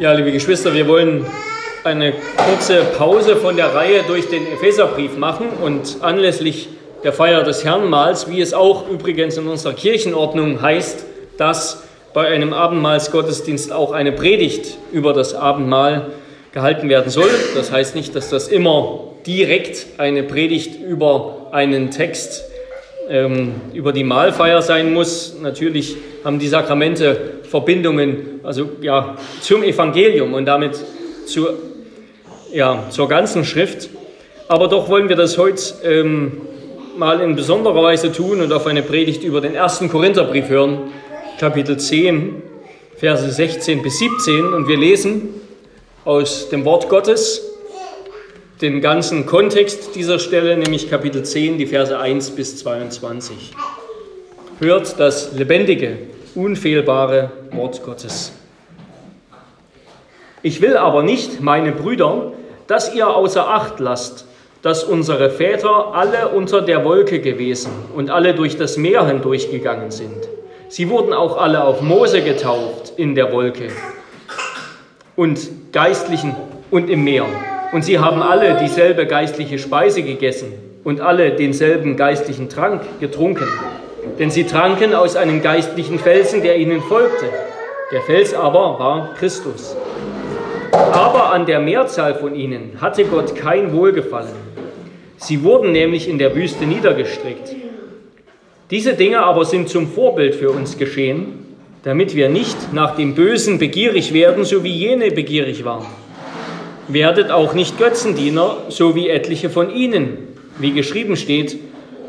Ja, liebe Geschwister, wir wollen eine kurze Pause von der Reihe durch den Epheserbrief machen und anlässlich der Feier des Herrnmahls, wie es auch übrigens in unserer Kirchenordnung heißt, dass bei einem Abendmahlsgottesdienst auch eine Predigt über das Abendmahl gehalten werden soll. Das heißt nicht, dass das immer direkt eine Predigt über einen Text ähm, über die Mahlfeier sein muss. Natürlich haben die Sakramente Verbindungen also, ja, zum Evangelium und damit zu, ja, zur ganzen Schrift. Aber doch wollen wir das heute ähm, mal in besonderer Weise tun und auf eine Predigt über den ersten Korintherbrief hören, Kapitel 10, Verse 16 bis 17. Und wir lesen aus dem Wort Gottes den ganzen Kontext dieser Stelle, nämlich Kapitel 10, die Verse 1 bis 22. Hört das lebendige, unfehlbare Wort Gottes. Ich will aber nicht, meine Brüder, dass ihr außer Acht lasst, dass unsere Väter alle unter der Wolke gewesen und alle durch das Meer hindurchgegangen sind. Sie wurden auch alle auf Mose getauft in der Wolke und geistlichen und im Meer. Und sie haben alle dieselbe geistliche Speise gegessen und alle denselben geistlichen Trank getrunken. Denn sie tranken aus einem geistlichen Felsen, der ihnen folgte. Der Fels aber war Christus. Aber an der Mehrzahl von ihnen hatte Gott kein Wohlgefallen. Sie wurden nämlich in der Wüste niedergestreckt. Diese Dinge aber sind zum Vorbild für uns geschehen, damit wir nicht nach dem Bösen begierig werden, so wie jene begierig waren. Werdet auch nicht Götzendiener, so wie etliche von ihnen. Wie geschrieben steht,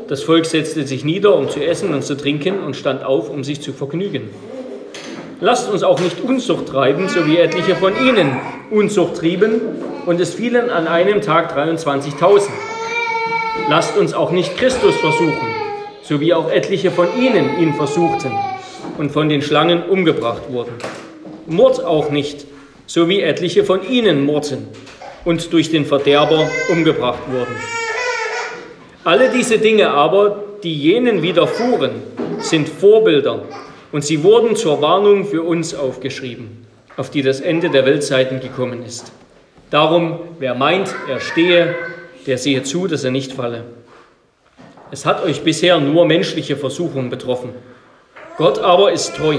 das Volk setzte sich nieder, um zu essen und zu trinken, und stand auf, um sich zu vergnügen. Lasst uns auch nicht Unzucht treiben, so wie etliche von ihnen Unzucht trieben, und es fielen an einem Tag 23.000. Lasst uns auch nicht Christus versuchen, so wie auch etliche von ihnen ihn versuchten und von den Schlangen umgebracht wurden. Mord auch nicht, so wie etliche von ihnen murrten und durch den Verderber umgebracht wurden. Alle diese Dinge aber, die jenen widerfuhren, sind Vorbilder und sie wurden zur Warnung für uns aufgeschrieben, auf die das Ende der Weltzeiten gekommen ist. Darum, wer meint, er stehe, der sehe zu, dass er nicht falle. Es hat euch bisher nur menschliche Versuchung betroffen. Gott aber ist treu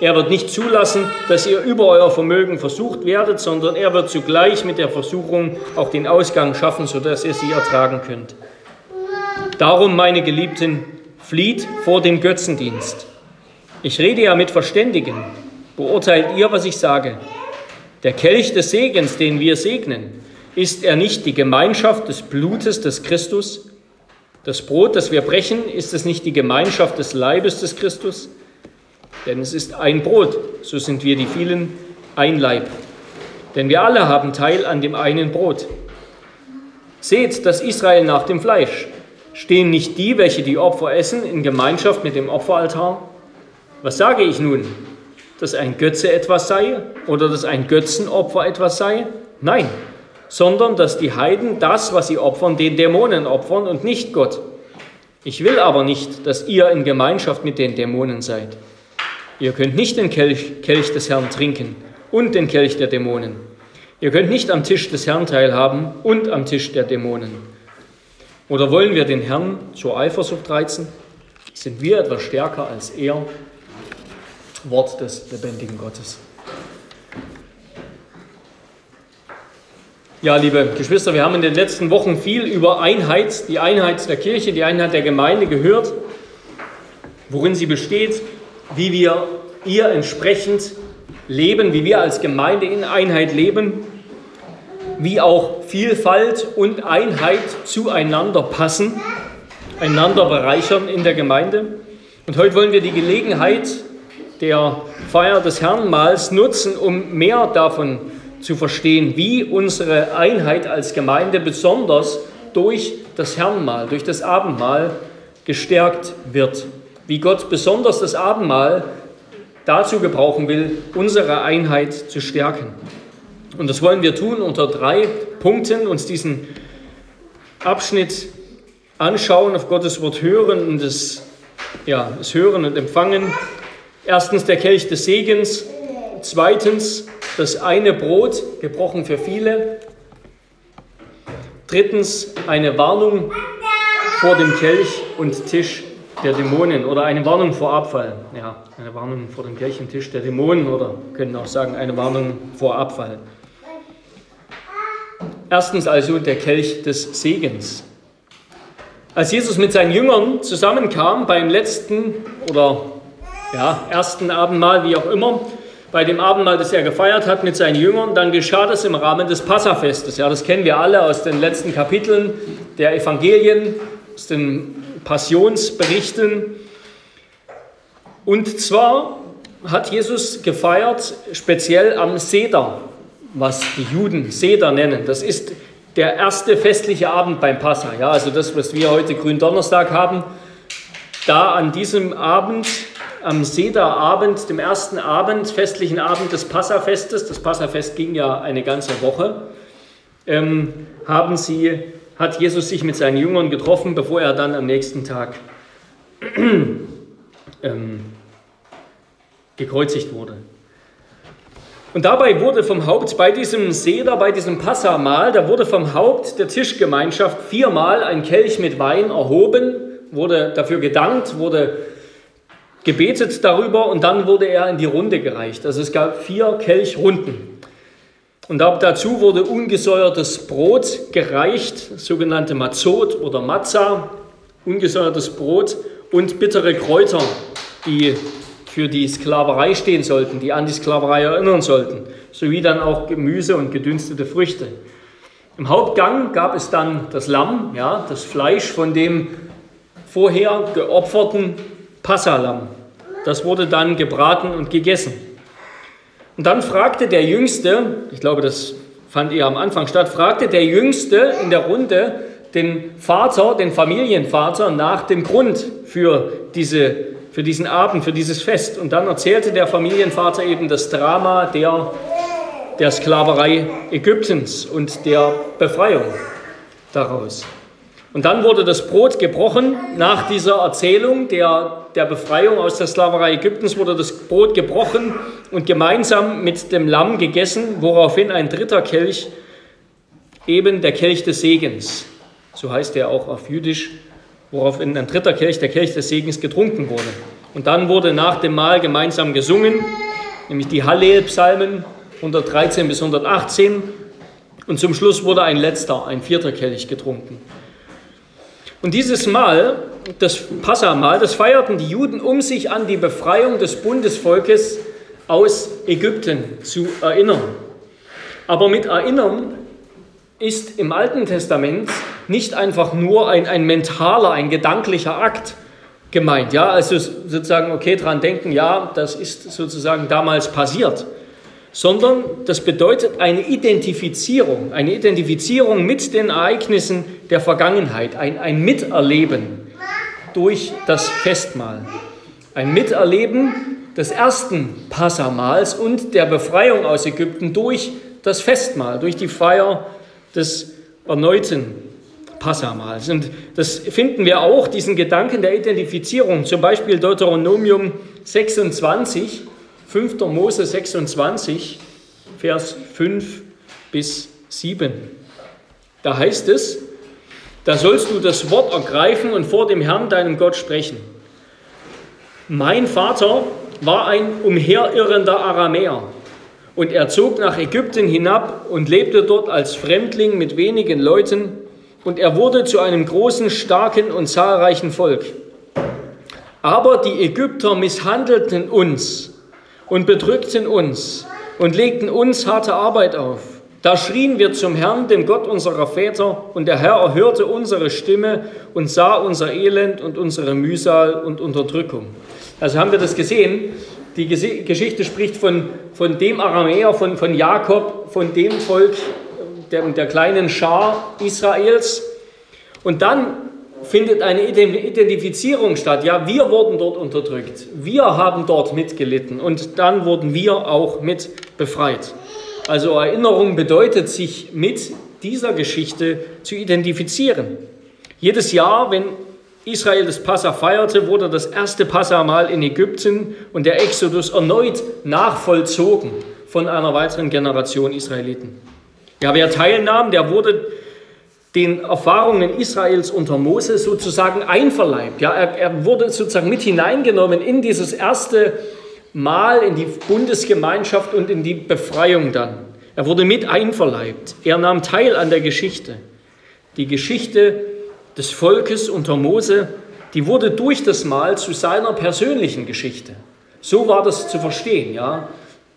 er wird nicht zulassen, dass ihr über euer Vermögen versucht werdet, sondern er wird zugleich mit der Versuchung auch den Ausgang schaffen, sodass ihr sie ertragen könnt. Darum, meine Geliebten, flieht vor dem Götzendienst. Ich rede ja mit Verständigen. Beurteilt ihr, was ich sage. Der Kelch des Segens, den wir segnen, ist er nicht die Gemeinschaft des Blutes des Christus? Das Brot, das wir brechen, ist es nicht die Gemeinschaft des Leibes des Christus? Denn es ist ein Brot, so sind wir die vielen ein Leib. Denn wir alle haben Teil an dem einen Brot. Seht das Israel nach dem Fleisch. Stehen nicht die, welche die Opfer essen, in Gemeinschaft mit dem Opferaltar? Was sage ich nun? Dass ein Götze etwas sei oder dass ein Götzenopfer etwas sei? Nein, sondern dass die Heiden das, was sie opfern, den Dämonen opfern und nicht Gott. Ich will aber nicht, dass ihr in Gemeinschaft mit den Dämonen seid. Ihr könnt nicht den Kelch, Kelch des Herrn trinken und den Kelch der Dämonen. Ihr könnt nicht am Tisch des Herrn teilhaben und am Tisch der Dämonen. Oder wollen wir den Herrn zur Eifersucht reizen? Sind wir etwas stärker als er? Wort des lebendigen Gottes. Ja, liebe Geschwister, wir haben in den letzten Wochen viel über Einheit, die Einheit der Kirche, die Einheit der Gemeinde gehört, worin sie besteht, wie wir ihr entsprechend leben, wie wir als Gemeinde in Einheit leben, wie auch Vielfalt und Einheit zueinander passen, einander bereichern in der Gemeinde. Und heute wollen wir die Gelegenheit der Feier des Herrnmahls nutzen, um mehr davon zu verstehen, wie unsere Einheit als Gemeinde besonders durch das Herrnmahl, durch das Abendmahl gestärkt wird wie Gott besonders das Abendmahl dazu gebrauchen will, unsere Einheit zu stärken. Und das wollen wir tun unter drei Punkten, uns diesen Abschnitt anschauen, auf Gottes Wort hören und das, ja, Hören und Empfangen. Erstens der Kelch des Segens, zweitens das eine Brot, gebrochen für viele. Drittens eine Warnung vor dem Kelch und Tisch der Dämonen oder eine Warnung vor Abfall. Ja, eine Warnung vor dem Kelch und Tisch der Dämonen oder können auch sagen eine Warnung vor Abfall. Erstens also der Kelch des Segens. Als Jesus mit seinen Jüngern zusammenkam beim letzten oder ja, ersten Abendmahl, wie auch immer, bei dem Abendmahl, das er gefeiert hat mit seinen Jüngern, dann geschah das im Rahmen des Passafestes. Ja, das kennen wir alle aus den letzten Kapiteln der Evangelien, aus den Passionsberichten. Und zwar hat Jesus gefeiert speziell am Seder, was die Juden Seder nennen. Das ist der erste festliche Abend beim Passa. Ja, also das, was wir heute Gründonnerstag haben. Da an diesem Abend, am Sederabend, dem ersten Abend, festlichen Abend des Passafestes, das Passafest ging ja eine ganze Woche, ähm, haben sie, hat Jesus sich mit seinen Jüngern getroffen, bevor er dann am nächsten Tag ähm, gekreuzigt wurde. Und dabei wurde vom Haupt bei diesem Seder, bei diesem Passamal, da wurde vom Haupt der Tischgemeinschaft viermal ein Kelch mit Wein erhoben, wurde dafür gedankt, wurde gebetet darüber und dann wurde er in die Runde gereicht. Also es gab vier Kelchrunden. Und dazu wurde ungesäuertes Brot gereicht, sogenannte Mazot oder Matza, ungesäuertes Brot und bittere Kräuter, die für die Sklaverei stehen sollten, die an die Sklaverei erinnern sollten, sowie dann auch Gemüse und gedünstete Früchte. Im Hauptgang gab es dann das Lamm, ja, das Fleisch von dem vorher geopferten Passalam. Das wurde dann gebraten und gegessen. Und dann fragte der Jüngste, ich glaube, das fand eher am Anfang statt, fragte der Jüngste in der Runde den Vater, den Familienvater nach dem Grund für diese für diesen Abend, für dieses Fest. Und dann erzählte der Familienvater eben das Drama der, der Sklaverei Ägyptens und der Befreiung daraus. Und dann wurde das Brot gebrochen. Nach dieser Erzählung der, der Befreiung aus der Sklaverei Ägyptens wurde das Brot gebrochen und gemeinsam mit dem Lamm gegessen, woraufhin ein dritter Kelch, eben der Kelch des Segens, so heißt er auch auf Jüdisch, worauf in ein dritter Kelch, der Kelch des Segens, getrunken wurde. Und dann wurde nach dem Mahl gemeinsam gesungen, nämlich die Hallel-Psalmen 113 bis 118. Und zum Schluss wurde ein letzter, ein vierter Kelch getrunken. Und dieses Mahl, das Passamal, das feierten die Juden, um sich an die Befreiung des Bundesvolkes aus Ägypten zu erinnern. Aber mit Erinnern ist im Alten Testament nicht einfach nur ein, ein mentaler, ein gedanklicher Akt gemeint. Ja, also sozusagen, okay, dran denken, ja, das ist sozusagen damals passiert. Sondern das bedeutet eine Identifizierung, eine Identifizierung mit den Ereignissen der Vergangenheit, ein, ein Miterleben durch das Festmahl. Ein Miterleben des ersten Passamals und der Befreiung aus Ägypten durch das Festmahl, durch die Feier des erneuten Passamals. Und das finden wir auch, diesen Gedanken der Identifizierung, zum Beispiel Deuteronomium 26, 5. Mose 26, Vers 5 bis 7. Da heißt es, da sollst du das Wort ergreifen und vor dem Herrn, deinem Gott, sprechen. Mein Vater war ein umherirrender Aramäer und er zog nach Ägypten hinab und lebte dort als Fremdling mit wenigen Leuten und er wurde zu einem großen, starken und zahlreichen Volk. Aber die Ägypter misshandelten uns und bedrückten uns und legten uns harte Arbeit auf. Da schrien wir zum Herrn, dem Gott unserer Väter, und der Herr erhörte unsere Stimme und sah unser Elend und unsere Mühsal und Unterdrückung. Also haben wir das gesehen. Die Geschichte spricht von, von dem Aramäer, von, von Jakob, von dem Volk, der, der kleinen Schar Israels. Und dann findet eine Identifizierung statt. Ja, wir wurden dort unterdrückt. Wir haben dort mitgelitten und dann wurden wir auch mit befreit. Also Erinnerung bedeutet, sich mit dieser Geschichte zu identifizieren. Jedes Jahr, wenn Israel das Passa feierte, wurde das erste Passamal in Ägypten und der Exodus erneut nachvollzogen von einer weiteren Generation Israeliten. Ja, wer teilnahm, der wurde den Erfahrungen Israels unter Mose sozusagen einverleibt. Ja, er, er wurde sozusagen mit hineingenommen in dieses erste Mal, in die Bundesgemeinschaft und in die Befreiung dann. Er wurde mit einverleibt. Er nahm teil an der Geschichte. Die Geschichte des Volkes unter Mose, die wurde durch das Mal zu seiner persönlichen Geschichte. So war das zu verstehen, ja.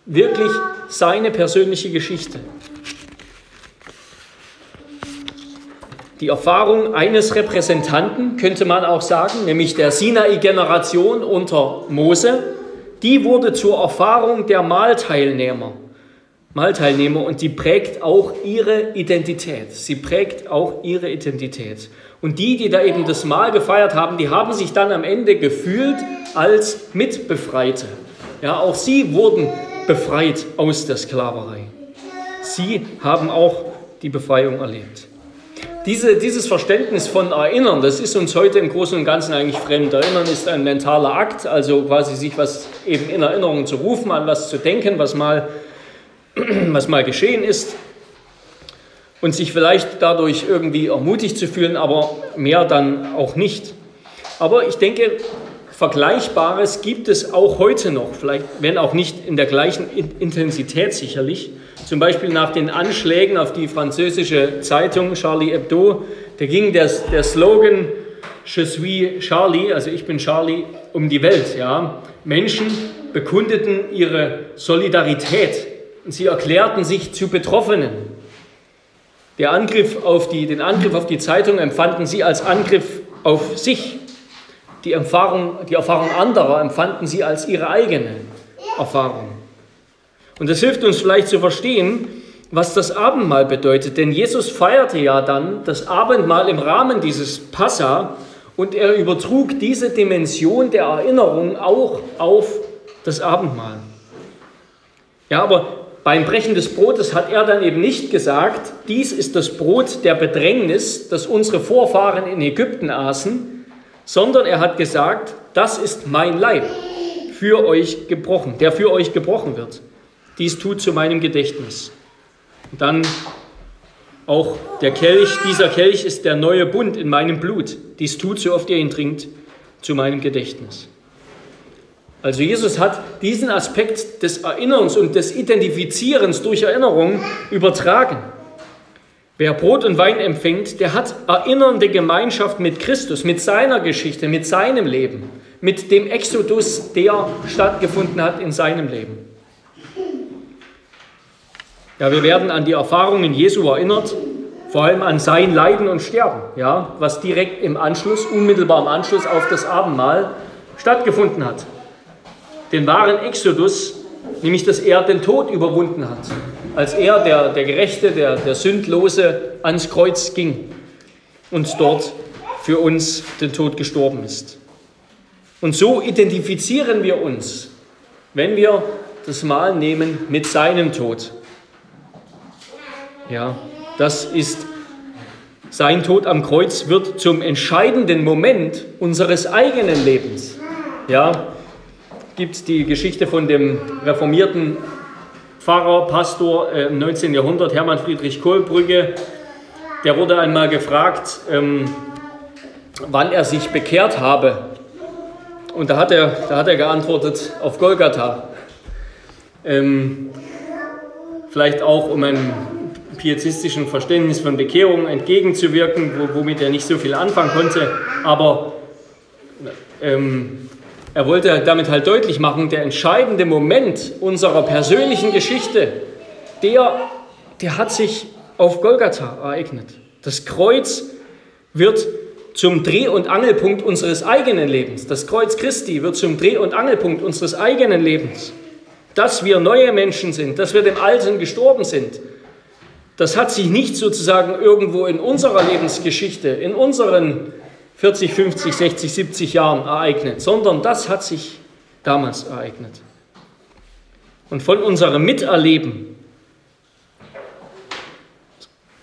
Wirklich seine persönliche Geschichte. Die Erfahrung eines Repräsentanten, könnte man auch sagen, nämlich der Sinai-Generation unter Mose, die wurde zur Erfahrung der Mahlteilnehmer. Mahlteilnehmer und die prägt auch ihre Identität. Sie prägt auch ihre Identität. Und die, die da eben das Mahl gefeiert haben, die haben sich dann am Ende gefühlt als Mitbefreite. Ja, auch sie wurden befreit aus der Sklaverei. Sie haben auch die Befreiung erlebt. Diese, dieses Verständnis von Erinnern, das ist uns heute im Großen und Ganzen eigentlich fremd. Erinnern ist ein mentaler Akt, also quasi sich was eben in Erinnerung zu rufen, an was zu denken, was mal, was mal geschehen ist und sich vielleicht dadurch irgendwie ermutigt zu fühlen, aber mehr dann auch nicht. Aber ich denke, Vergleichbares gibt es auch heute noch, vielleicht wenn auch nicht in der gleichen Intensität sicherlich. Zum Beispiel nach den Anschlägen auf die französische Zeitung Charlie Hebdo, da ging der, der Slogan Je suis Charlie, also ich bin Charlie, um die Welt. Ja. Menschen bekundeten ihre Solidarität und sie erklärten sich zu Betroffenen. Der Angriff auf die, den Angriff auf die Zeitung empfanden sie als Angriff auf sich. Die Erfahrung, die Erfahrung anderer empfanden sie als ihre eigene Erfahrung. Und das hilft uns vielleicht zu verstehen, was das Abendmahl bedeutet. Denn Jesus feierte ja dann das Abendmahl im Rahmen dieses Passa und er übertrug diese Dimension der Erinnerung auch auf das Abendmahl. Ja, aber beim Brechen des Brotes hat er dann eben nicht gesagt, dies ist das Brot der Bedrängnis, das unsere Vorfahren in Ägypten aßen, sondern er hat gesagt, das ist mein Leib für euch gebrochen, der für euch gebrochen wird. Dies tut zu meinem Gedächtnis. Und dann auch der Kelch, dieser Kelch ist der neue Bund in meinem Blut. Dies tut, so oft ihr ihn trinkt, zu meinem Gedächtnis. Also Jesus hat diesen Aspekt des Erinnerns und des Identifizierens durch Erinnerung übertragen. Wer Brot und Wein empfängt, der hat erinnernde Gemeinschaft mit Christus, mit seiner Geschichte, mit seinem Leben, mit dem Exodus, der stattgefunden hat in seinem Leben. Ja, wir werden an die Erfahrungen Jesu erinnert, vor allem an sein Leiden und Sterben, ja, was direkt im Anschluss, unmittelbar im Anschluss auf das Abendmahl stattgefunden hat. Den wahren Exodus, nämlich dass er den Tod überwunden hat als er, der, der Gerechte, der, der Sündlose, ans Kreuz ging und dort für uns den Tod gestorben ist. Und so identifizieren wir uns, wenn wir das Mahl nehmen, mit seinem Tod. Ja, das ist sein Tod am Kreuz wird zum entscheidenden Moment unseres eigenen Lebens. Ja, gibt die Geschichte von dem reformierten Pfarrer, Pastor äh, im 19. Jahrhundert, Hermann Friedrich Kohlbrügge, der wurde einmal gefragt, ähm, wann er sich bekehrt habe. Und da hat er, da hat er geantwortet, auf Golgatha. Ähm, vielleicht auch, um einem pietistischen Verständnis von Bekehrung entgegenzuwirken, womit er nicht so viel anfangen konnte. Aber ähm, er wollte damit halt deutlich machen, der entscheidende Moment unserer persönlichen Geschichte, der, der hat sich auf Golgatha ereignet. Das Kreuz wird zum Dreh- und Angelpunkt unseres eigenen Lebens. Das Kreuz Christi wird zum Dreh- und Angelpunkt unseres eigenen Lebens. Dass wir neue Menschen sind, dass wir dem Alten gestorben sind, das hat sich nicht sozusagen irgendwo in unserer Lebensgeschichte, in unseren 40, 50, 60, 70 Jahren ereignet, sondern das hat sich damals ereignet. Und von unserem Miterleben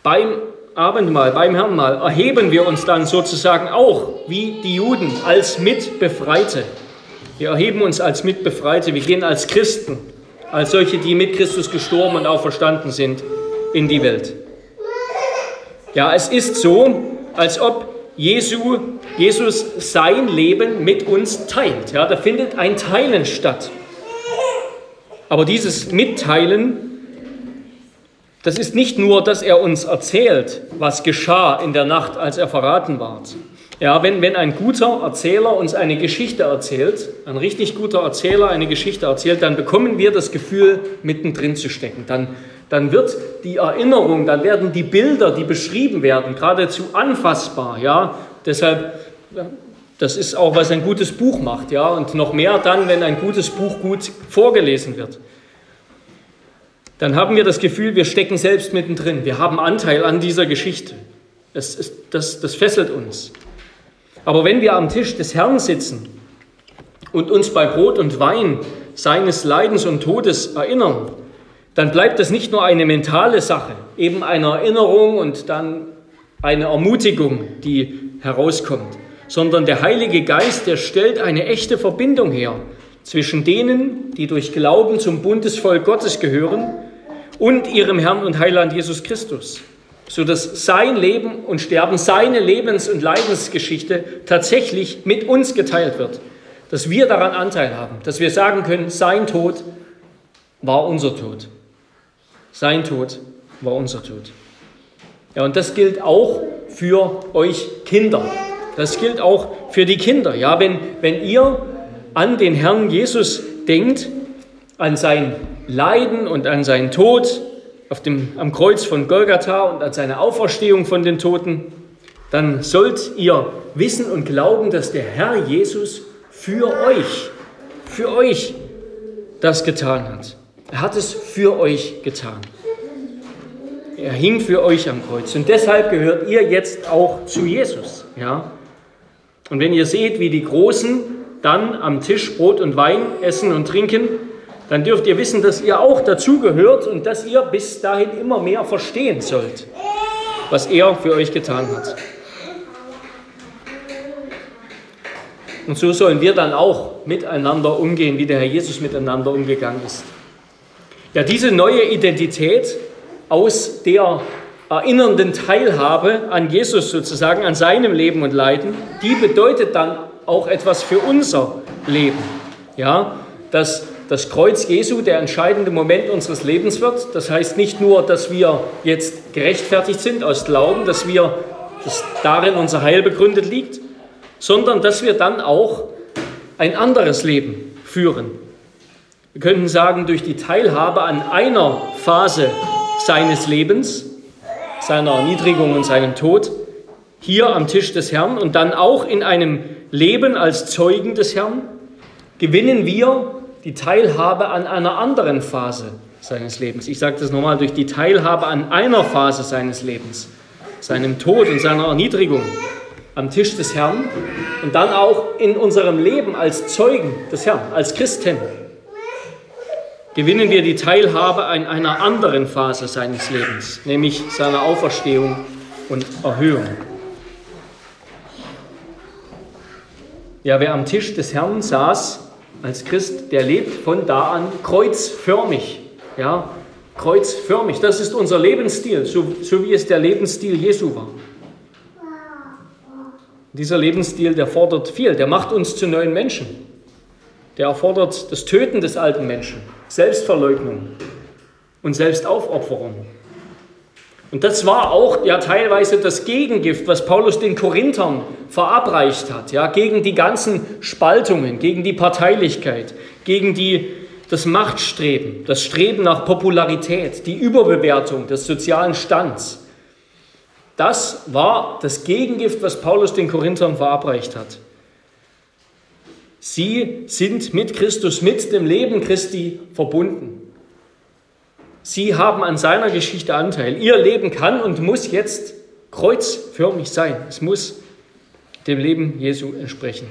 beim Abendmahl, beim Herrnmahl, erheben wir uns dann sozusagen auch wie die Juden als Mitbefreite. Wir erheben uns als Mitbefreite, wir gehen als Christen als solche, die mit Christus gestorben und auferstanden sind, in die Welt. Ja, es ist so, als ob Jesu, Jesus sein Leben mit uns teilt. Ja, da findet ein Teilen statt. Aber dieses Mitteilen, das ist nicht nur, dass er uns erzählt, was geschah in der Nacht, als er verraten ward. Ja, wenn, wenn ein guter Erzähler uns eine Geschichte erzählt, ein richtig guter Erzähler eine Geschichte erzählt, dann bekommen wir das Gefühl, mittendrin zu stecken. Dann, dann wird die Erinnerung, dann werden die Bilder, die beschrieben werden, geradezu anfassbar. Ja, deshalb, das ist auch, was ein gutes Buch macht. Ja, und noch mehr dann, wenn ein gutes Buch gut vorgelesen wird dann haben wir das Gefühl, wir stecken selbst mittendrin. Wir haben Anteil an dieser Geschichte. Das, ist, das, das fesselt uns. Aber wenn wir am Tisch des Herrn sitzen und uns bei Brot und Wein seines Leidens und Todes erinnern, dann bleibt das nicht nur eine mentale Sache, eben eine Erinnerung und dann eine Ermutigung, die herauskommt, sondern der Heilige Geist, der stellt eine echte Verbindung her zwischen denen, die durch Glauben zum Bundesvolk Gottes gehören und ihrem Herrn und Heiland Jesus Christus, sodass sein Leben und Sterben, seine Lebens- und Leidensgeschichte tatsächlich mit uns geteilt wird, dass wir daran Anteil haben, dass wir sagen können, sein Tod war unser Tod. Sein Tod war unser Tod. Ja, und das gilt auch für euch Kinder. Das gilt auch für die Kinder. Ja, wenn, wenn ihr an den Herrn Jesus denkt, an sein Leiden und an seinen Tod auf dem, am Kreuz von Golgatha und an seine Auferstehung von den Toten, dann sollt ihr wissen und glauben, dass der Herr Jesus für euch, für euch das getan hat. Er hat es für euch getan. Er hing für euch am Kreuz und deshalb gehört ihr jetzt auch zu Jesus. Ja? Und wenn ihr seht, wie die Großen dann am Tisch Brot und Wein essen und trinken, dann dürft ihr wissen, dass ihr auch dazugehört und dass ihr bis dahin immer mehr verstehen sollt, was er für euch getan hat. Und so sollen wir dann auch miteinander umgehen, wie der Herr Jesus miteinander umgegangen ist. Ja, diese neue Identität aus der erinnernden Teilhabe an Jesus sozusagen, an seinem Leben und Leiden, die bedeutet dann auch etwas für unser Leben. Ja, dass das Kreuz Jesu der entscheidende Moment unseres Lebens wird. Das heißt nicht nur, dass wir jetzt gerechtfertigt sind aus Glauben, dass wir dass darin unser Heil begründet liegt, sondern dass wir dann auch ein anderes Leben führen. Wir könnten sagen, durch die Teilhabe an einer Phase seines Lebens, seiner Erniedrigung und seinem Tod, hier am Tisch des Herrn und dann auch in einem Leben als Zeugen des Herrn, gewinnen wir die Teilhabe an einer anderen Phase seines Lebens. Ich sage das nochmal, durch die Teilhabe an einer Phase seines Lebens, seinem Tod und seiner Erniedrigung am Tisch des Herrn und dann auch in unserem Leben als Zeugen des Herrn, als Christen, gewinnen wir die Teilhabe an einer anderen Phase seines Lebens, nämlich seiner Auferstehung und Erhöhung. Ja, wer am Tisch des Herrn saß, als Christ, der lebt von da an kreuzförmig. Ja, kreuzförmig. Das ist unser Lebensstil, so, so wie es der Lebensstil Jesu war. Dieser Lebensstil, der fordert viel, der macht uns zu neuen Menschen. Der erfordert das Töten des alten Menschen, Selbstverleugnung und Selbstaufopferung. Und das war auch ja teilweise das Gegengift, was Paulus den Korinthern verabreicht hat, ja, gegen die ganzen Spaltungen, gegen die Parteilichkeit, gegen die, das Machtstreben, das Streben nach Popularität, die Überbewertung des sozialen Stands. Das war das Gegengift, was Paulus den Korinthern verabreicht hat. Sie sind mit Christus, mit dem Leben Christi verbunden. Sie haben an seiner Geschichte Anteil. Ihr Leben kann und muss jetzt kreuzförmig sein. Es muss dem Leben Jesu entsprechen.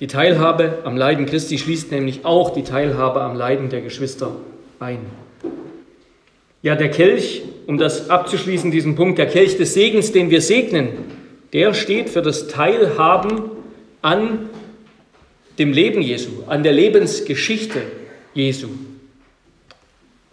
Die Teilhabe am Leiden Christi schließt nämlich auch die Teilhabe am Leiden der Geschwister ein. Ja, der Kelch, um das abzuschließen, diesen Punkt, der Kelch des Segens, den wir segnen, der steht für das Teilhaben an dem Leben Jesu, an der Lebensgeschichte Jesu.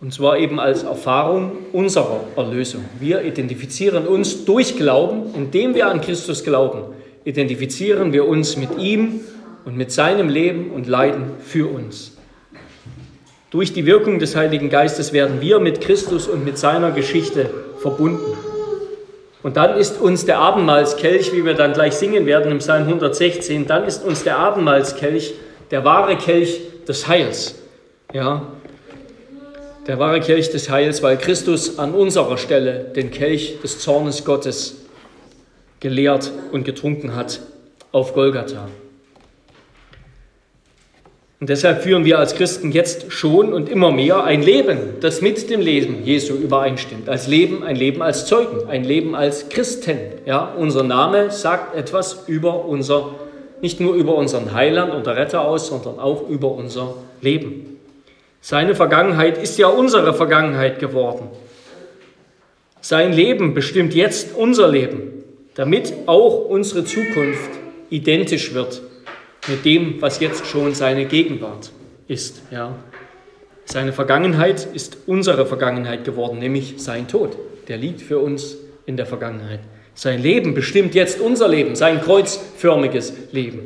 Und zwar eben als Erfahrung unserer Erlösung. Wir identifizieren uns durch Glauben, indem wir an Christus glauben, identifizieren wir uns mit ihm und mit seinem Leben und Leiden für uns. Durch die Wirkung des Heiligen Geistes werden wir mit Christus und mit seiner Geschichte verbunden. Und dann ist uns der Abendmahlskelch, wie wir dann gleich singen werden im Psalm 116, dann ist uns der Abendmahlskelch der wahre Kelch des Heils. Ja, der wahre Kelch des Heils, weil Christus an unserer Stelle den Kelch des Zornes Gottes geleert und getrunken hat auf Golgatha. Und deshalb führen wir als Christen jetzt schon und immer mehr ein Leben, das mit dem Leben Jesu übereinstimmt. Als Leben, ein Leben als Zeugen, ein Leben als Christen. Ja, unser Name sagt etwas über unser, nicht nur über unseren Heiland und Retter aus, sondern auch über unser Leben. Seine Vergangenheit ist ja unsere Vergangenheit geworden. Sein Leben bestimmt jetzt unser Leben, damit auch unsere Zukunft identisch wird mit dem, was jetzt schon seine Gegenwart ist. Ja. Seine Vergangenheit ist unsere Vergangenheit geworden, nämlich sein Tod. Der liegt für uns in der Vergangenheit. Sein Leben bestimmt jetzt unser Leben, sein kreuzförmiges Leben,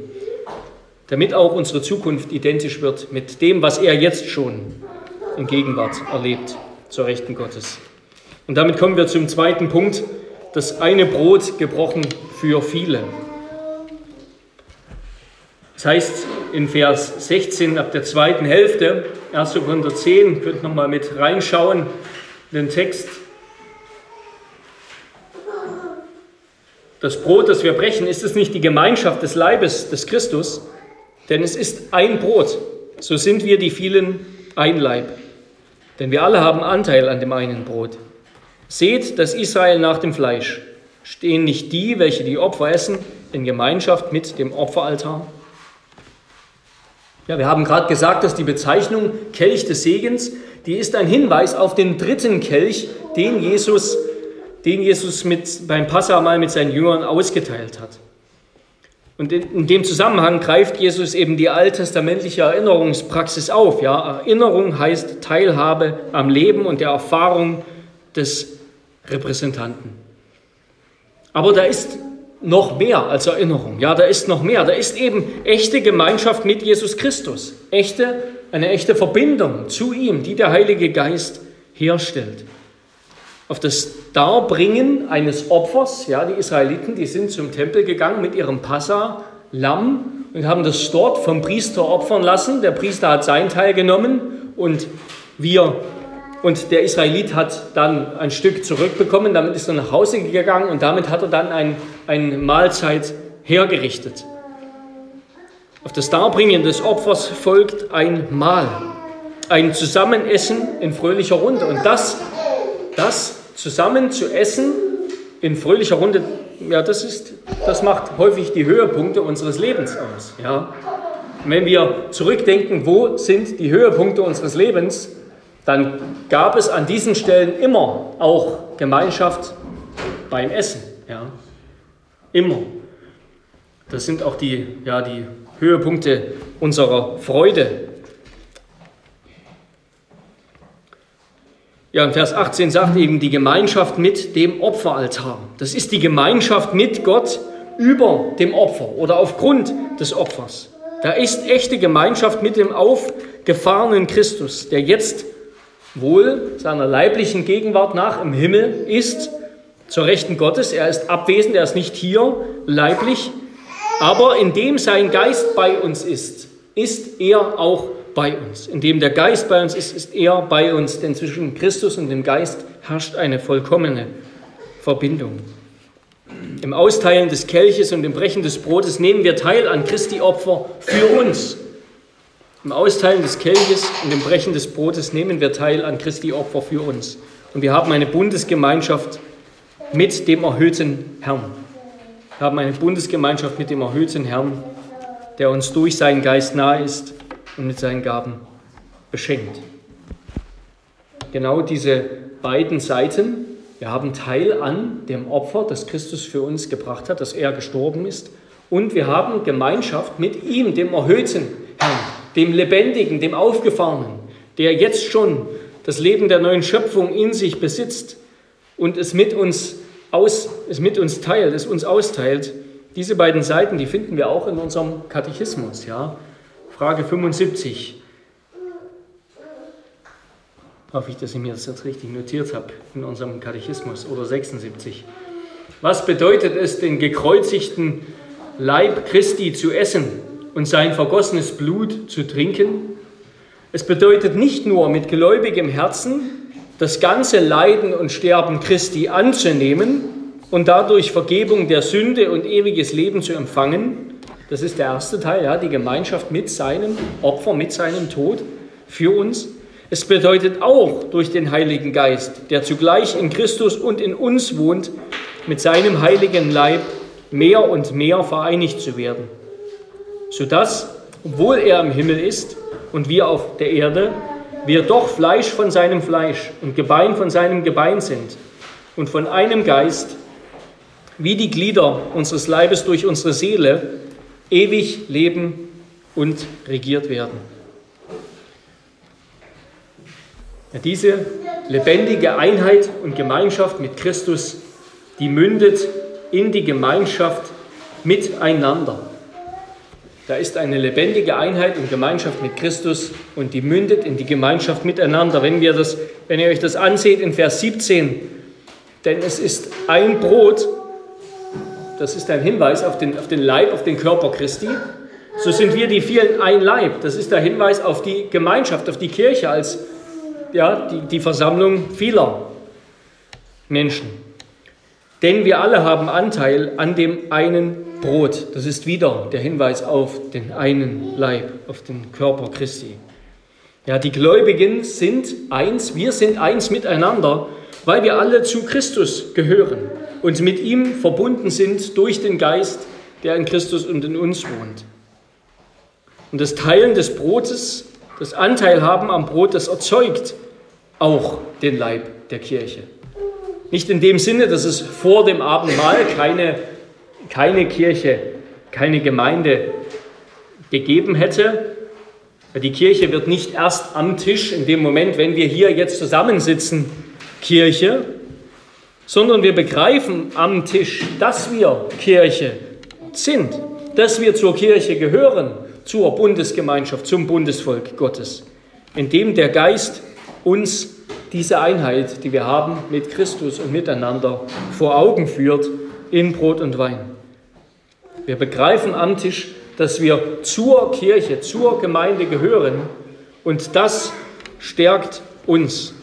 damit auch unsere Zukunft identisch wird mit dem, was er jetzt schon in Gegenwart erlebt, zur Rechten Gottes. Und damit kommen wir zum zweiten Punkt, das eine Brot gebrochen für viele. Das heißt in Vers 16 ab der zweiten Hälfte, 1. Korinther 10, könnt ihr nochmal mit reinschauen, den Text. Das Brot, das wir brechen, ist es nicht die Gemeinschaft des Leibes des Christus? Denn es ist ein Brot. So sind wir die vielen ein Leib. Denn wir alle haben Anteil an dem einen Brot. Seht dass Israel nach dem Fleisch. Stehen nicht die, welche die Opfer essen, in Gemeinschaft mit dem Opferaltar? Ja, wir haben gerade gesagt, dass die Bezeichnung Kelch des Segens, die ist ein Hinweis auf den dritten Kelch, den Jesus, den Jesus mit, beim Passamal mit seinen Jüngern ausgeteilt hat. Und in dem Zusammenhang greift Jesus eben die alttestamentliche Erinnerungspraxis auf. Ja? Erinnerung heißt Teilhabe am Leben und der Erfahrung des Repräsentanten. Aber da ist noch mehr als Erinnerung. Ja, da ist noch mehr. Da ist eben echte Gemeinschaft mit Jesus Christus. Echte, eine echte Verbindung zu ihm, die der Heilige Geist herstellt. Auf das Darbringen eines Opfers, ja, die Israeliten, die sind zum Tempel gegangen mit ihrem Passa, Lamm, und haben das dort vom Priester opfern lassen. Der Priester hat seinen Teil genommen und wir und der Israelit hat dann ein Stück zurückbekommen, damit ist er nach Hause gegangen und damit hat er dann ein, eine Mahlzeit hergerichtet. Auf das Darbringen des Opfers folgt ein Mahl, ein Zusammenessen in fröhlicher Runde. Und das, das zusammen zu essen in fröhlicher Runde, ja, das, ist, das macht häufig die Höhepunkte unseres Lebens aus. Ja. Wenn wir zurückdenken, wo sind die Höhepunkte unseres Lebens, dann gab es an diesen Stellen immer auch Gemeinschaft beim Essen. Ja. Immer. Das sind auch die, ja, die Höhepunkte unserer Freude. Ja, in Vers 18 sagt eben die Gemeinschaft mit dem Opferaltar. Das ist die Gemeinschaft mit Gott über dem Opfer oder aufgrund des Opfers. Da ist echte Gemeinschaft mit dem aufgefahrenen Christus, der jetzt wohl seiner leiblichen Gegenwart nach im Himmel ist, zur Rechten Gottes. Er ist abwesend, er ist nicht hier leiblich, aber indem sein Geist bei uns ist, ist er auch bei uns. Indem der Geist bei uns ist, ist er bei uns, denn zwischen Christus und dem Geist herrscht eine vollkommene Verbindung. Im Austeilen des Kelches und im Brechen des Brotes nehmen wir teil an Christi Opfer für uns. Im Austeilen des Kelches und im Brechen des Brotes nehmen wir teil an Christi Opfer für uns. Und wir haben eine Bundesgemeinschaft mit dem erhöhten Herrn. Wir haben eine Bundesgemeinschaft mit dem erhöhten Herrn, der uns durch seinen Geist nahe ist und mit seinen Gaben beschenkt. Genau diese beiden Seiten. Wir haben Teil an dem Opfer, das Christus für uns gebracht hat, dass er gestorben ist. Und wir haben Gemeinschaft mit ihm, dem erhöhten Herrn dem Lebendigen, dem Aufgefahrenen, der jetzt schon das Leben der neuen Schöpfung in sich besitzt und es mit uns, aus, es mit uns teilt, es uns austeilt. Diese beiden Seiten, die finden wir auch in unserem Katechismus. Ja? Frage 75. Hoffe ich, dass ich mir das jetzt richtig notiert habe in unserem Katechismus oder 76. Was bedeutet es, den gekreuzigten Leib Christi zu essen und sein vergossenes Blut zu trinken? Es bedeutet nicht nur mit gläubigem Herzen das ganze Leiden und Sterben Christi anzunehmen und dadurch Vergebung der Sünde und ewiges Leben zu empfangen. Das ist der erste Teil, ja, die Gemeinschaft mit seinem Opfer, mit seinem Tod für uns. Es bedeutet auch durch den Heiligen Geist, der zugleich in Christus und in uns wohnt, mit seinem heiligen Leib mehr und mehr vereinigt zu werden, sodass, obwohl er im Himmel ist, und wir auf der Erde, wir doch Fleisch von seinem Fleisch und Gebein von seinem Gebein sind und von einem Geist, wie die Glieder unseres Leibes durch unsere Seele, ewig leben und regiert werden. Ja, diese lebendige Einheit und Gemeinschaft mit Christus, die mündet in die Gemeinschaft miteinander. Da ist eine lebendige Einheit und Gemeinschaft mit Christus und die mündet in die Gemeinschaft miteinander. Wenn, wir das, wenn ihr euch das anseht in Vers 17, denn es ist ein Brot, das ist ein Hinweis auf den, auf den Leib, auf den Körper Christi. So sind wir die vielen ein Leib. Das ist der Hinweis auf die Gemeinschaft, auf die Kirche als ja, die, die Versammlung vieler Menschen. Denn wir alle haben Anteil an dem einen Brot. Das ist wieder der Hinweis auf den einen Leib, auf den Körper Christi. Ja, die Gläubigen sind eins, wir sind eins miteinander, weil wir alle zu Christus gehören und mit ihm verbunden sind durch den Geist, der in Christus und in uns wohnt. Und das Teilen des Brotes, das Anteil haben am Brot, das erzeugt auch den Leib der Kirche. Nicht in dem Sinne, dass es vor dem Abendmahl keine, keine Kirche, keine Gemeinde gegeben hätte. Die Kirche wird nicht erst am Tisch, in dem Moment, wenn wir hier jetzt zusammensitzen, Kirche, sondern wir begreifen am Tisch, dass wir Kirche sind, dass wir zur Kirche gehören, zur Bundesgemeinschaft, zum Bundesvolk Gottes, indem der Geist uns diese Einheit, die wir haben mit Christus und miteinander, vor Augen führt in Brot und Wein. Wir begreifen am Tisch, dass wir zur Kirche, zur Gemeinde gehören und das stärkt uns.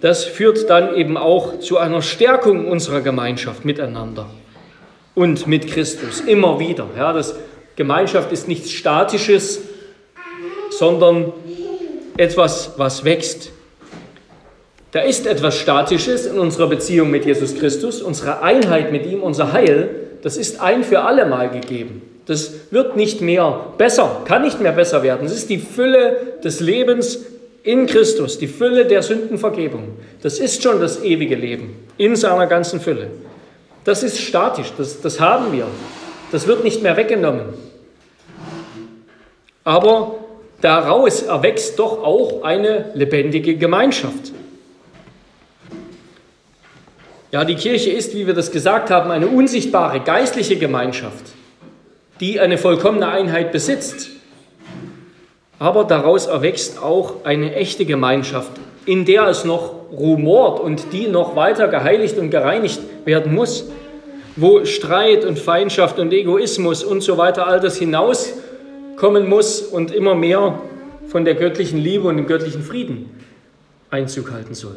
Das führt dann eben auch zu einer Stärkung unserer Gemeinschaft miteinander und mit Christus immer wieder. Ja, das Gemeinschaft ist nichts Statisches, sondern etwas, was wächst. Da ist etwas Statisches in unserer Beziehung mit Jesus Christus, unsere Einheit mit ihm, unser Heil, das ist ein für alle Mal gegeben. Das wird nicht mehr besser, kann nicht mehr besser werden. Es ist die Fülle des Lebens in Christus, die Fülle der Sündenvergebung. Das ist schon das ewige Leben in seiner ganzen Fülle. Das ist statisch, das, das haben wir. Das wird nicht mehr weggenommen. Aber daraus erwächst doch auch eine lebendige Gemeinschaft. Ja, die Kirche ist, wie wir das gesagt haben, eine unsichtbare geistliche Gemeinschaft, die eine vollkommene Einheit besitzt. Aber daraus erwächst auch eine echte Gemeinschaft, in der es noch rumort und die noch weiter geheiligt und gereinigt werden muss, wo Streit und Feindschaft und Egoismus und so weiter all das hinauskommen muss und immer mehr von der göttlichen Liebe und dem göttlichen Frieden Einzug halten soll.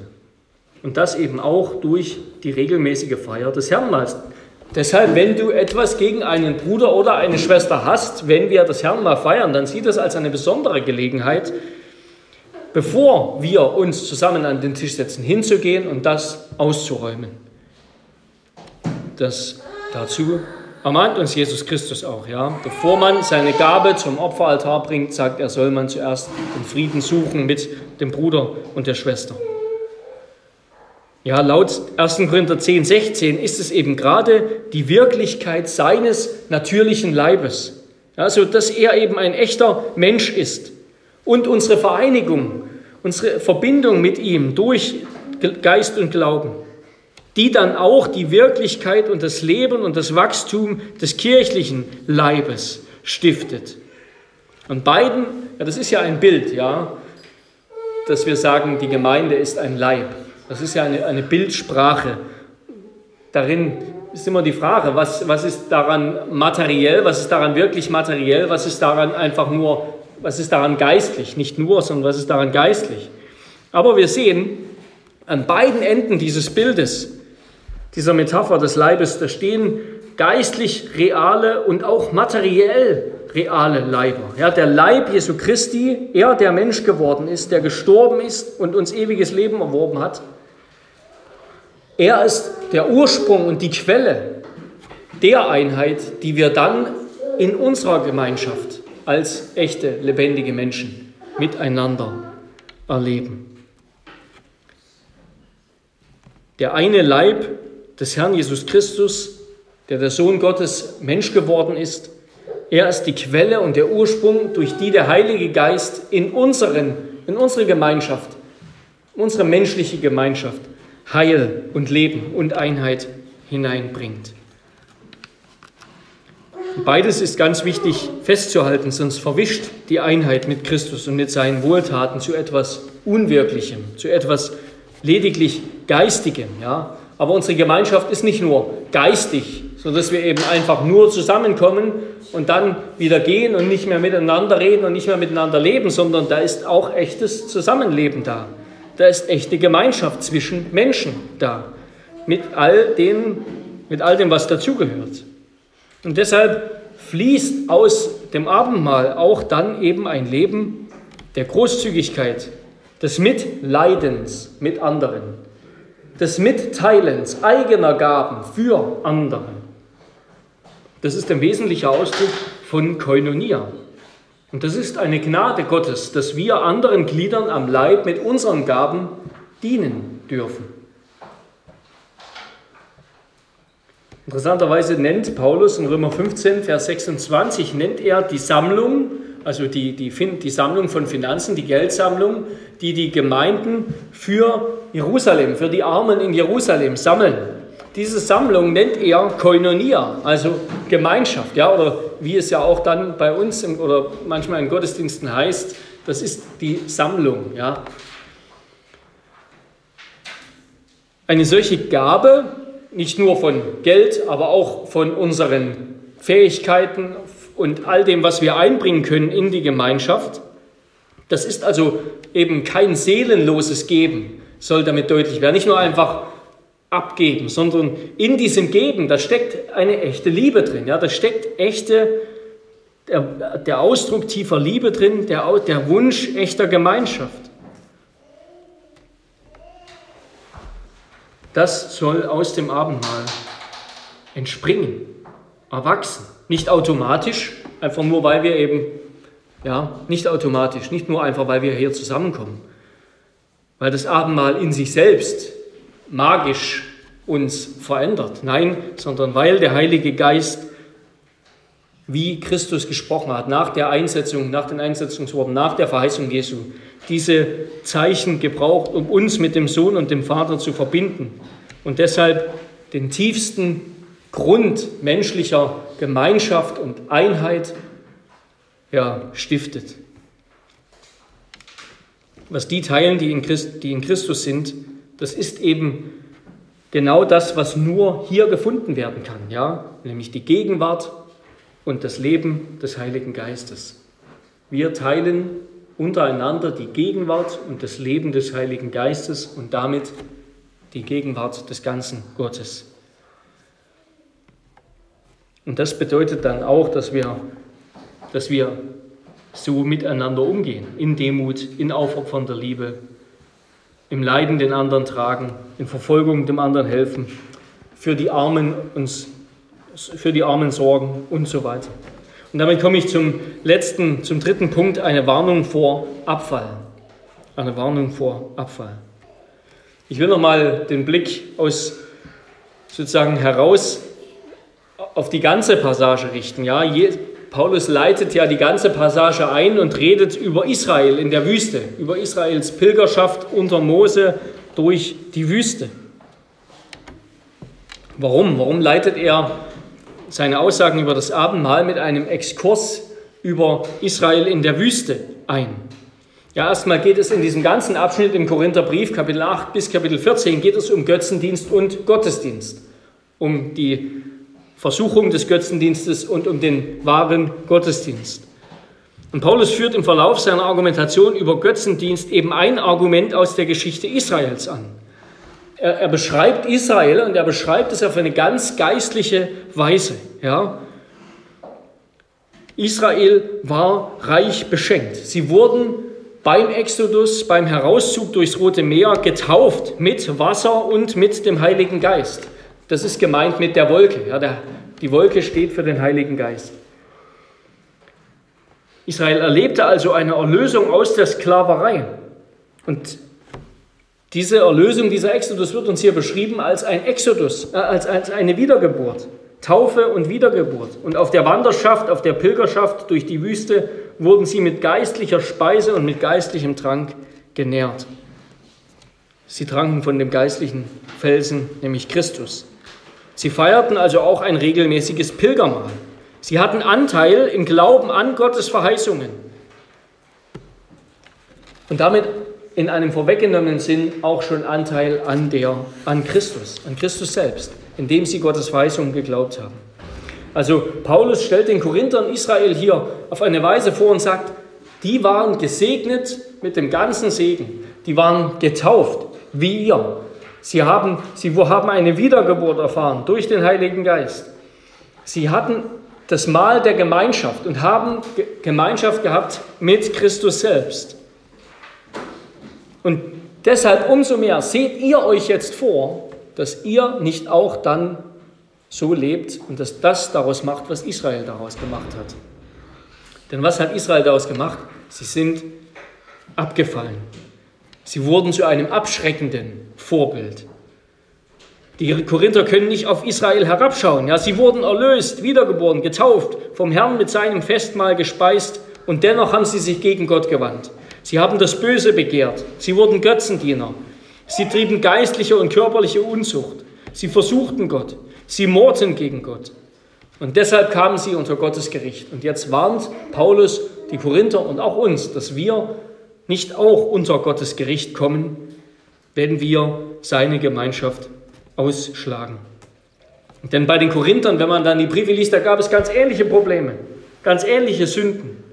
Und das eben auch durch die regelmäßige Feier des Herrnmahls. Deshalb, wenn du etwas gegen einen Bruder oder eine Schwester hast, wenn wir das Herrnmahl feiern, dann sieh das als eine besondere Gelegenheit, bevor wir uns zusammen an den Tisch setzen, hinzugehen und das auszuräumen. Das dazu ermahnt uns Jesus Christus auch, ja. Bevor man seine Gabe zum Opferaltar bringt, sagt er, soll man zuerst den Frieden suchen mit dem Bruder und der Schwester. Ja, laut 1. Korinther 10, 16 ist es eben gerade die Wirklichkeit seines natürlichen Leibes. Also, dass er eben ein echter Mensch ist und unsere Vereinigung, unsere Verbindung mit ihm durch Geist und Glauben, die dann auch die Wirklichkeit und das Leben und das Wachstum des kirchlichen Leibes stiftet. Und beiden, ja, das ist ja ein Bild, ja, dass wir sagen, die Gemeinde ist ein Leib. Das ist ja eine, eine Bildsprache. Darin ist immer die Frage, was, was ist daran materiell, was ist daran wirklich materiell, was ist daran einfach nur, was ist daran geistlich, nicht nur, sondern was ist daran geistlich. Aber wir sehen, an beiden Enden dieses Bildes, dieser Metapher des Leibes, da stehen geistlich reale und auch materiell reale Leiber. Ja, der Leib Jesu Christi, er, der Mensch geworden ist, der gestorben ist und uns ewiges Leben erworben hat, er ist der Ursprung und die Quelle der Einheit, die wir dann in unserer Gemeinschaft als echte, lebendige Menschen miteinander erleben. Der eine Leib des Herrn Jesus Christus, der der Sohn Gottes Mensch geworden ist, er ist die Quelle und der Ursprung, durch die der Heilige Geist in, unseren, in unsere Gemeinschaft, unsere menschliche Gemeinschaft, Heil und Leben und Einheit hineinbringt. Beides ist ganz wichtig festzuhalten, sonst verwischt die Einheit mit Christus und mit seinen Wohltaten zu etwas Unwirklichem, zu etwas lediglich Geistigem. Ja? Aber unsere Gemeinschaft ist nicht nur geistig, sondern dass wir eben einfach nur zusammenkommen und dann wieder gehen und nicht mehr miteinander reden und nicht mehr miteinander leben, sondern da ist auch echtes Zusammenleben da. Da ist echte Gemeinschaft zwischen Menschen da, mit all, den, mit all dem, was dazugehört. Und deshalb fließt aus dem Abendmahl auch dann eben ein Leben der Großzügigkeit, des Mitleidens mit anderen, des Mitteilens eigener Gaben für andere. Das ist ein wesentlicher Ausdruck von Koinonia. Und das ist eine Gnade Gottes, dass wir anderen Gliedern am Leib mit unseren Gaben dienen dürfen. Interessanterweise nennt Paulus in Römer 15, Vers 26, nennt er die Sammlung, also die, die, die Sammlung von Finanzen, die Geldsammlung, die die Gemeinden für Jerusalem, für die Armen in Jerusalem sammeln. Diese Sammlung nennt er Koinonia, also Gemeinschaft, ja, oder wie es ja auch dann bei uns im, oder manchmal in Gottesdiensten heißt, das ist die Sammlung, ja. Eine solche Gabe, nicht nur von Geld, aber auch von unseren Fähigkeiten und all dem, was wir einbringen können in die Gemeinschaft, das ist also eben kein seelenloses Geben, soll damit deutlich werden. Nicht nur einfach abgeben, sondern in diesem Geben, da steckt eine echte Liebe drin. Ja, da steckt echte, der, der Ausdruck tiefer Liebe drin, der, der Wunsch echter Gemeinschaft. Das soll aus dem Abendmahl entspringen, erwachsen. Nicht automatisch, einfach nur weil wir eben, ja, nicht automatisch, nicht nur einfach, weil wir hier zusammenkommen. Weil das Abendmahl in sich selbst magisch uns verändert. Nein, sondern weil der Heilige Geist, wie Christus gesprochen hat, nach der Einsetzung, nach den Einsetzungsworten, nach der Verheißung Jesu, diese Zeichen gebraucht, um uns mit dem Sohn und dem Vater zu verbinden und deshalb den tiefsten Grund menschlicher Gemeinschaft und Einheit ja, stiftet. Was die teilen, die in, Christ, die in Christus sind, das ist eben genau das, was nur hier gefunden werden kann, ja, nämlich die Gegenwart und das Leben des Heiligen Geistes. Wir teilen untereinander die Gegenwart und das Leben des Heiligen Geistes und damit die Gegenwart des ganzen Gottes. Und das bedeutet dann auch, dass wir, dass wir so miteinander umgehen, in Demut, in aufopfernder Liebe, im Leiden den anderen tragen, in Verfolgung dem anderen helfen, für die Armen uns, für die Armen sorgen und so weiter. Und damit komme ich zum letzten, zum dritten Punkt, eine Warnung vor Abfall. Eine Warnung vor Abfall. Ich will nochmal den Blick aus sozusagen heraus auf die ganze Passage richten. Ja, Paulus leitet ja die ganze Passage ein und redet über Israel in der Wüste, über Israels Pilgerschaft unter Mose durch die Wüste. Warum? Warum leitet er seine Aussagen über das Abendmahl mit einem Exkurs über Israel in der Wüste ein? Ja, erstmal geht es in diesem ganzen Abschnitt im Korintherbrief, Kapitel 8 bis Kapitel 14, geht es um Götzendienst und Gottesdienst, um die Versuchung des Götzendienstes und um den wahren Gottesdienst. Und Paulus führt im Verlauf seiner Argumentation über Götzendienst eben ein Argument aus der Geschichte Israels an. Er, er beschreibt Israel und er beschreibt es auf eine ganz geistliche Weise. Ja? Israel war reich beschenkt. Sie wurden beim Exodus, beim Herauszug durchs Rote Meer getauft mit Wasser und mit dem Heiligen Geist. Das ist gemeint mit der Wolke. Ja, der, die Wolke steht für den Heiligen Geist. Israel erlebte also eine Erlösung aus der Sklaverei. Und diese Erlösung, dieser Exodus wird uns hier beschrieben als ein Exodus, äh, als, als eine Wiedergeburt. Taufe und Wiedergeburt. Und auf der Wanderschaft, auf der Pilgerschaft durch die Wüste wurden sie mit geistlicher Speise und mit geistlichem Trank genährt. Sie tranken von dem geistlichen Felsen, nämlich Christus. Sie feierten also auch ein regelmäßiges Pilgermahl. Sie hatten Anteil im Glauben an Gottes Verheißungen. Und damit in einem vorweggenommenen Sinn auch schon Anteil an, der, an Christus, an Christus selbst, indem sie Gottes Verheißungen geglaubt haben. Also Paulus stellt den Korinthern Israel hier auf eine Weise vor und sagt, die waren gesegnet mit dem ganzen Segen. Die waren getauft, wie ihr. Sie haben, sie haben eine Wiedergeburt erfahren durch den Heiligen Geist. Sie hatten das Mahl der Gemeinschaft und haben Gemeinschaft gehabt mit Christus selbst. Und deshalb umso mehr seht ihr euch jetzt vor, dass ihr nicht auch dann so lebt und dass das daraus macht, was Israel daraus gemacht hat. Denn was hat Israel daraus gemacht? Sie sind abgefallen. Sie wurden zu einem abschreckenden Vorbild. Die Korinther können nicht auf Israel herabschauen. Ja, sie wurden erlöst, wiedergeboren, getauft, vom Herrn mit seinem Festmahl gespeist und dennoch haben sie sich gegen Gott gewandt. Sie haben das Böse begehrt. Sie wurden Götzendiener. Sie trieben geistliche und körperliche Unzucht. Sie versuchten Gott. Sie mordeten gegen Gott. Und deshalb kamen sie unter Gottes Gericht. Und jetzt warnt Paulus die Korinther und auch uns, dass wir nicht auch unter Gottes Gericht kommen, wenn wir seine Gemeinschaft ausschlagen. Denn bei den Korinthern, wenn man dann die Briefe liest, da gab es ganz ähnliche Probleme, ganz ähnliche Sünden.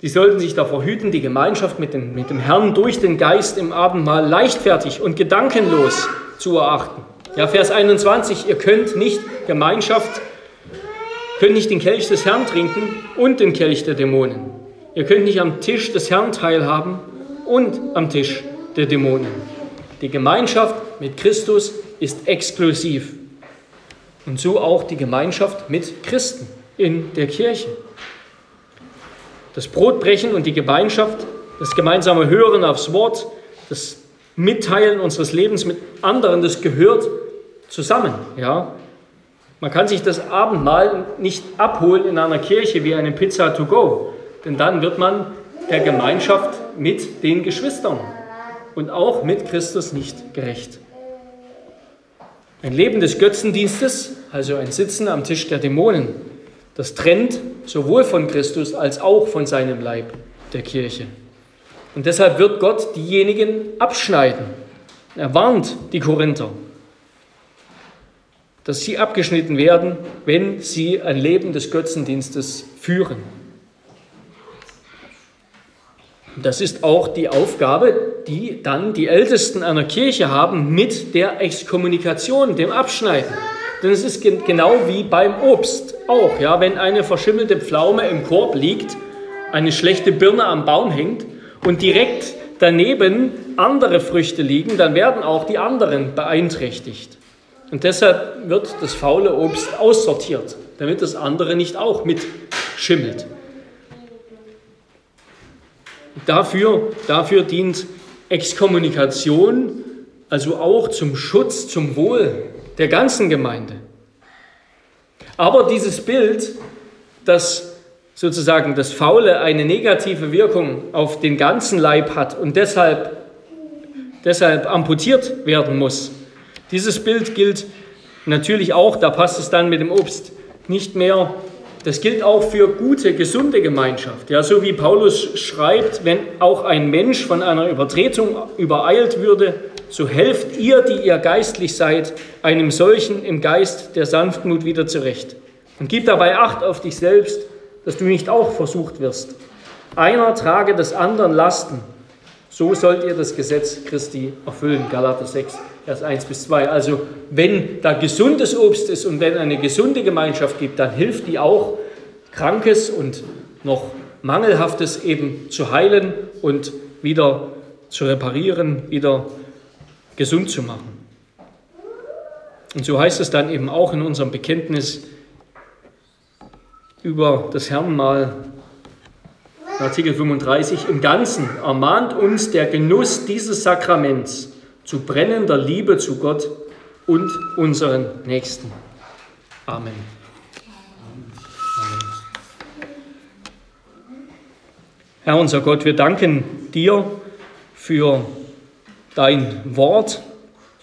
Die sollten sich davor hüten, die Gemeinschaft mit dem, mit dem Herrn durch den Geist im Abendmahl leichtfertig und gedankenlos zu erachten. Ja, Vers 21, ihr könnt nicht Gemeinschaft, könnt nicht den Kelch des Herrn trinken und den Kelch der Dämonen. Ihr könnt nicht am Tisch des Herrn teilhaben und am Tisch der Dämonen. Die Gemeinschaft mit Christus ist exklusiv. Und so auch die Gemeinschaft mit Christen in der Kirche. Das Brotbrechen und die Gemeinschaft, das gemeinsame Hören aufs Wort, das Mitteilen unseres Lebens mit anderen, das gehört zusammen. Ja? Man kann sich das Abendmahl nicht abholen in einer Kirche wie eine Pizza to go. Denn dann wird man der Gemeinschaft mit den Geschwistern und auch mit Christus nicht gerecht. Ein Leben des Götzendienstes, also ein Sitzen am Tisch der Dämonen, das trennt sowohl von Christus als auch von seinem Leib, der Kirche. Und deshalb wird Gott diejenigen abschneiden. Er warnt die Korinther, dass sie abgeschnitten werden, wenn sie ein Leben des Götzendienstes führen. Das ist auch die Aufgabe, die dann die Ältesten einer Kirche haben mit der Exkommunikation, dem Abschneiden. Denn es ist genau wie beim Obst auch. Ja, wenn eine verschimmelte Pflaume im Korb liegt, eine schlechte Birne am Baum hängt und direkt daneben andere Früchte liegen, dann werden auch die anderen beeinträchtigt. Und deshalb wird das faule Obst aussortiert, damit das andere nicht auch mitschimmelt. Dafür, dafür dient Exkommunikation, also auch zum Schutz, zum Wohl der ganzen Gemeinde. Aber dieses Bild, dass sozusagen das Faule eine negative Wirkung auf den ganzen Leib hat und deshalb, deshalb amputiert werden muss. Dieses Bild gilt natürlich auch, da passt es dann mit dem Obst nicht mehr das gilt auch für gute, gesunde Gemeinschaft. Ja, so wie Paulus schreibt, wenn auch ein Mensch von einer Übertretung übereilt würde, so helft ihr, die ihr geistlich seid, einem solchen im Geist der Sanftmut wieder zurecht. Und gib dabei Acht auf dich selbst, dass du nicht auch versucht wirst. Einer trage des anderen Lasten. So sollt ihr das Gesetz Christi erfüllen. Galater 6, Vers 1 bis 2. Also wenn da gesundes Obst ist und wenn eine gesunde Gemeinschaft gibt, dann hilft die auch, Krankes und noch Mangelhaftes eben zu heilen und wieder zu reparieren, wieder gesund zu machen. Und so heißt es dann eben auch in unserem Bekenntnis über das Herrenmahl, Artikel 35, im Ganzen ermahnt uns der Genuss dieses Sakraments zu brennender Liebe zu Gott und unseren Nächsten. Amen. Herr unser Gott, wir danken dir für dein Wort.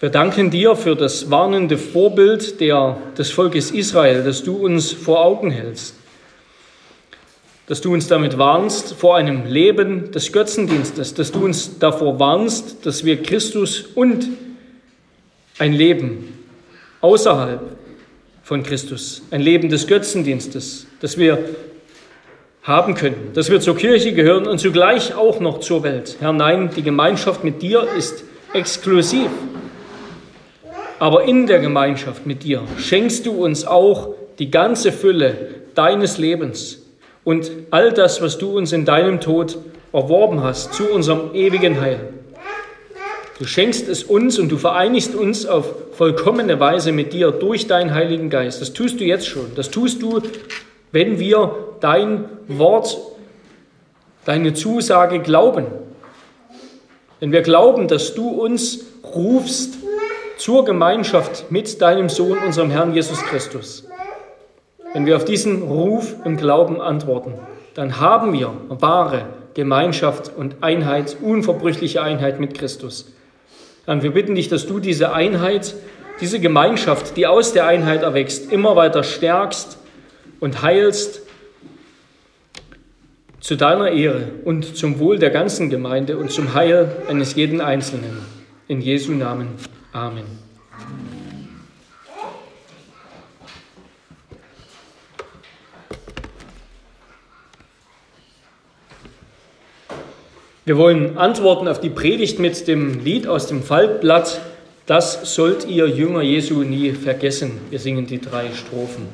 Wir danken dir für das warnende Vorbild der, des Volkes Israel, das du uns vor Augen hältst. Dass du uns damit warnst vor einem Leben des Götzendienstes, dass du uns davor warnst, dass wir Christus und ein Leben außerhalb von Christus, ein Leben des Götzendienstes, dass wir haben können, dass wir zur Kirche gehören und zugleich auch noch zur Welt. Herr, nein, die Gemeinschaft mit dir ist exklusiv. Aber in der Gemeinschaft mit dir schenkst du uns auch die ganze Fülle deines Lebens und all das, was du uns in deinem Tod erworben hast, zu unserem ewigen Heil. Du schenkst es uns und du vereinigst uns auf vollkommene Weise mit dir durch deinen Heiligen Geist. Das tust du jetzt schon. Das tust du, wenn wir dein Wort, deine Zusage glauben. Wenn wir glauben, dass du uns rufst zur Gemeinschaft mit deinem Sohn, unserem Herrn Jesus Christus. Wenn wir auf diesen Ruf im Glauben antworten, dann haben wir wahre Gemeinschaft und Einheit, unverbrüchliche Einheit mit Christus. Und wir bitten dich, dass du diese Einheit, diese Gemeinschaft, die aus der Einheit erwächst, immer weiter stärkst und heilst zu deiner Ehre und zum Wohl der ganzen Gemeinde und zum Heil eines jeden Einzelnen. In Jesu Namen. Amen. Wir wollen antworten auf die Predigt mit dem Lied aus dem Faltblatt. Das sollt ihr Jünger Jesu nie vergessen. Wir singen die drei Strophen.